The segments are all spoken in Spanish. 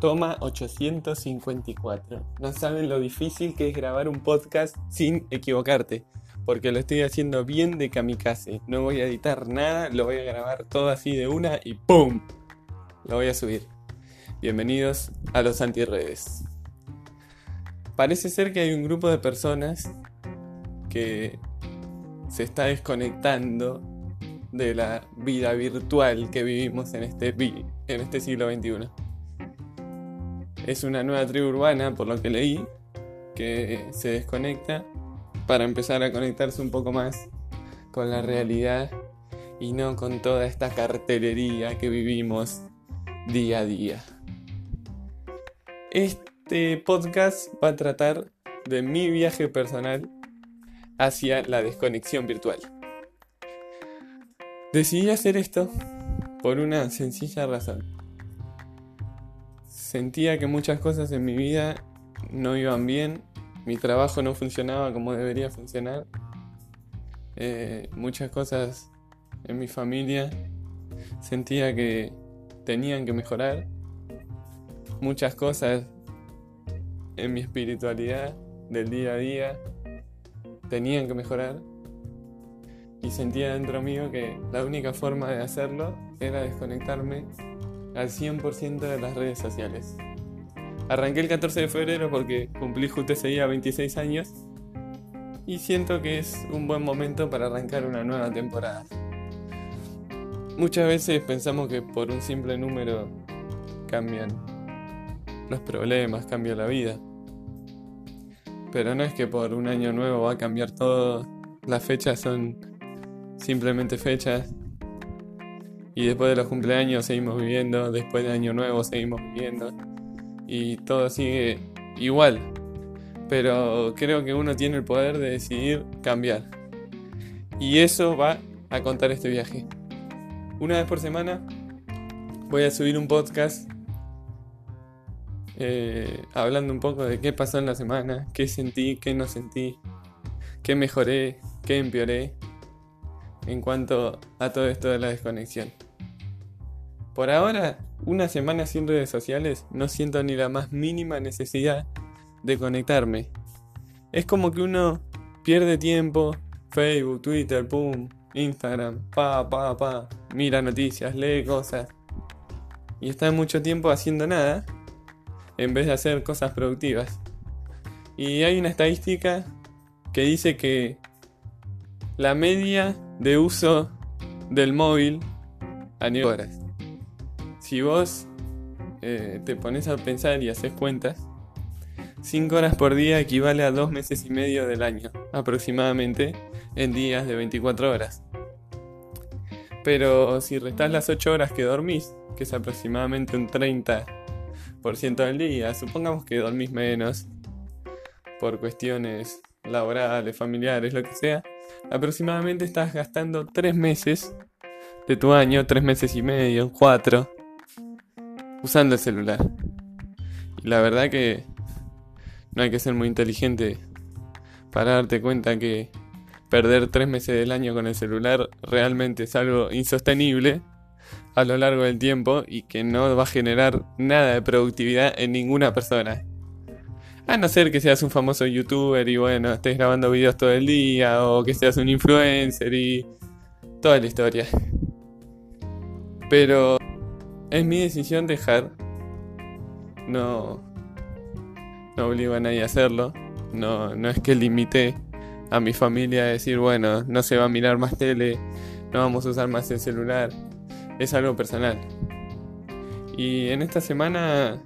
Toma 854. No saben lo difícil que es grabar un podcast sin equivocarte, porque lo estoy haciendo bien de kamikaze. No voy a editar nada, lo voy a grabar todo así de una y ¡pum! Lo voy a subir. Bienvenidos a los antirredes. Parece ser que hay un grupo de personas que se está desconectando de la vida virtual que vivimos en este, en este siglo XXI. Es una nueva tribu urbana, por lo que leí, que se desconecta para empezar a conectarse un poco más con la realidad y no con toda esta cartelería que vivimos día a día. Este podcast va a tratar de mi viaje personal hacia la desconexión virtual. Decidí hacer esto por una sencilla razón. Sentía que muchas cosas en mi vida no iban bien, mi trabajo no funcionaba como debería funcionar, eh, muchas cosas en mi familia sentía que tenían que mejorar, muchas cosas en mi espiritualidad del día a día tenían que mejorar y sentía dentro mío que la única forma de hacerlo era desconectarme al 100% de las redes sociales. Arranqué el 14 de febrero porque cumplí justo ese día 26 años y siento que es un buen momento para arrancar una nueva temporada. Muchas veces pensamos que por un simple número cambian los problemas, cambia la vida. Pero no es que por un año nuevo va a cambiar todo. Las fechas son simplemente fechas. Y después de los cumpleaños seguimos viviendo, después de Año Nuevo seguimos viviendo. Y todo sigue igual. Pero creo que uno tiene el poder de decidir cambiar. Y eso va a contar este viaje. Una vez por semana voy a subir un podcast eh, hablando un poco de qué pasó en la semana, qué sentí, qué no sentí, qué mejoré, qué empeoré en cuanto a todo esto de la desconexión. Por ahora, una semana sin redes sociales no siento ni la más mínima necesidad de conectarme. Es como que uno pierde tiempo, Facebook, Twitter, pum, Instagram, pa, pa, pa, mira noticias, lee cosas. Y está mucho tiempo haciendo nada en vez de hacer cosas productivas. Y hay una estadística que dice que la media de uso del móvil a nivel horas. Si vos eh, te pones a pensar y haces cuentas, 5 horas por día equivale a 2 meses y medio del año, aproximadamente, en días de 24 horas. Pero si restás las 8 horas que dormís, que es aproximadamente un 30% del día, supongamos que dormís menos por cuestiones laborales, familiares, lo que sea, aproximadamente estás gastando 3 meses de tu año, 3 meses y medio, 4, usando el celular. Y la verdad que no hay que ser muy inteligente para darte cuenta que perder 3 meses del año con el celular realmente es algo insostenible a lo largo del tiempo y que no va a generar nada de productividad en ninguna persona. A no ser que seas un famoso youtuber y bueno, estés grabando videos todo el día o que seas un influencer y toda la historia. Pero es mi decisión dejar. No, no obligo a nadie a hacerlo. No, no es que limite a mi familia a decir, bueno, no se va a mirar más tele, no vamos a usar más el celular. Es algo personal. Y en esta semana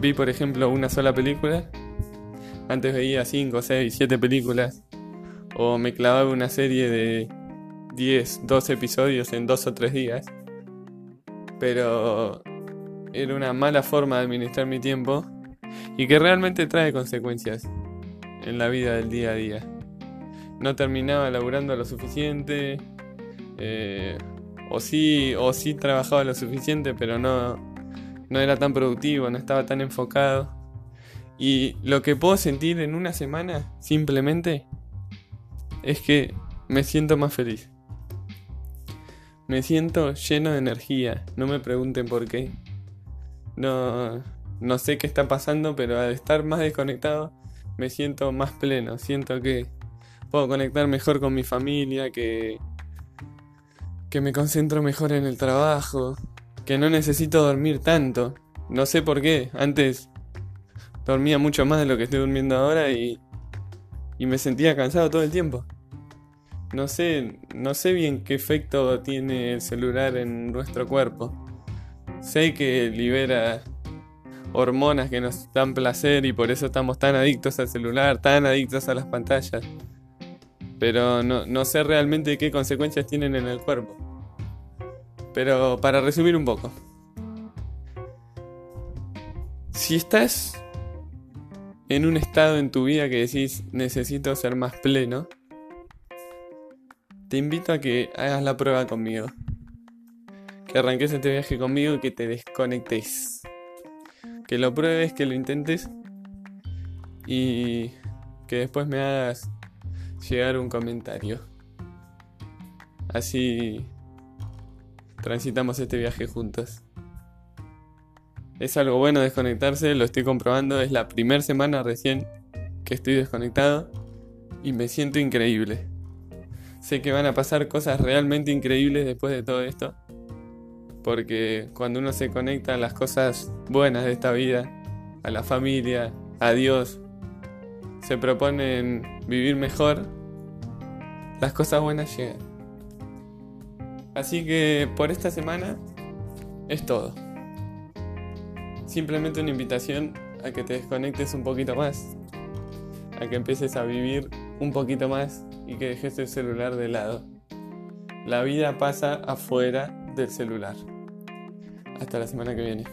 vi, por ejemplo, una sola película. Antes veía 5, 6, 7 películas. O me clavaba una serie de 10, 12 episodios en 2 o 3 días. Pero era una mala forma de administrar mi tiempo y que realmente trae consecuencias en la vida del día a día. No terminaba laburando lo suficiente, eh, o sí, o sí trabajaba lo suficiente, pero no, no era tan productivo, no estaba tan enfocado. Y lo que puedo sentir en una semana, simplemente, es que me siento más feliz. Me siento lleno de energía, no me pregunten por qué. No, no sé qué está pasando, pero al estar más desconectado me siento más pleno. Siento que puedo conectar mejor con mi familia, que, que me concentro mejor en el trabajo, que no necesito dormir tanto. No sé por qué. Antes dormía mucho más de lo que estoy durmiendo ahora y, y me sentía cansado todo el tiempo. No sé, no sé bien qué efecto tiene el celular en nuestro cuerpo. Sé que libera hormonas que nos dan placer y por eso estamos tan adictos al celular, tan adictos a las pantallas. Pero no, no sé realmente qué consecuencias tienen en el cuerpo. Pero para resumir un poco. Si estás en un estado en tu vida que decís necesito ser más pleno, te invito a que hagas la prueba conmigo. Que arranques este viaje conmigo y que te desconectes. Que lo pruebes, que lo intentes y que después me hagas llegar un comentario. Así transitamos este viaje juntos. Es algo bueno desconectarse, lo estoy comprobando, es la primera semana recién que estoy desconectado y me siento increíble. Sé que van a pasar cosas realmente increíbles después de todo esto, porque cuando uno se conecta a las cosas buenas de esta vida, a la familia, a Dios, se proponen vivir mejor, las cosas buenas llegan. Así que por esta semana es todo simplemente una invitación a que te desconectes un poquito más, a que empieces a vivir un poquito más y que dejes el celular de lado. La vida pasa afuera del celular. Hasta la semana que viene.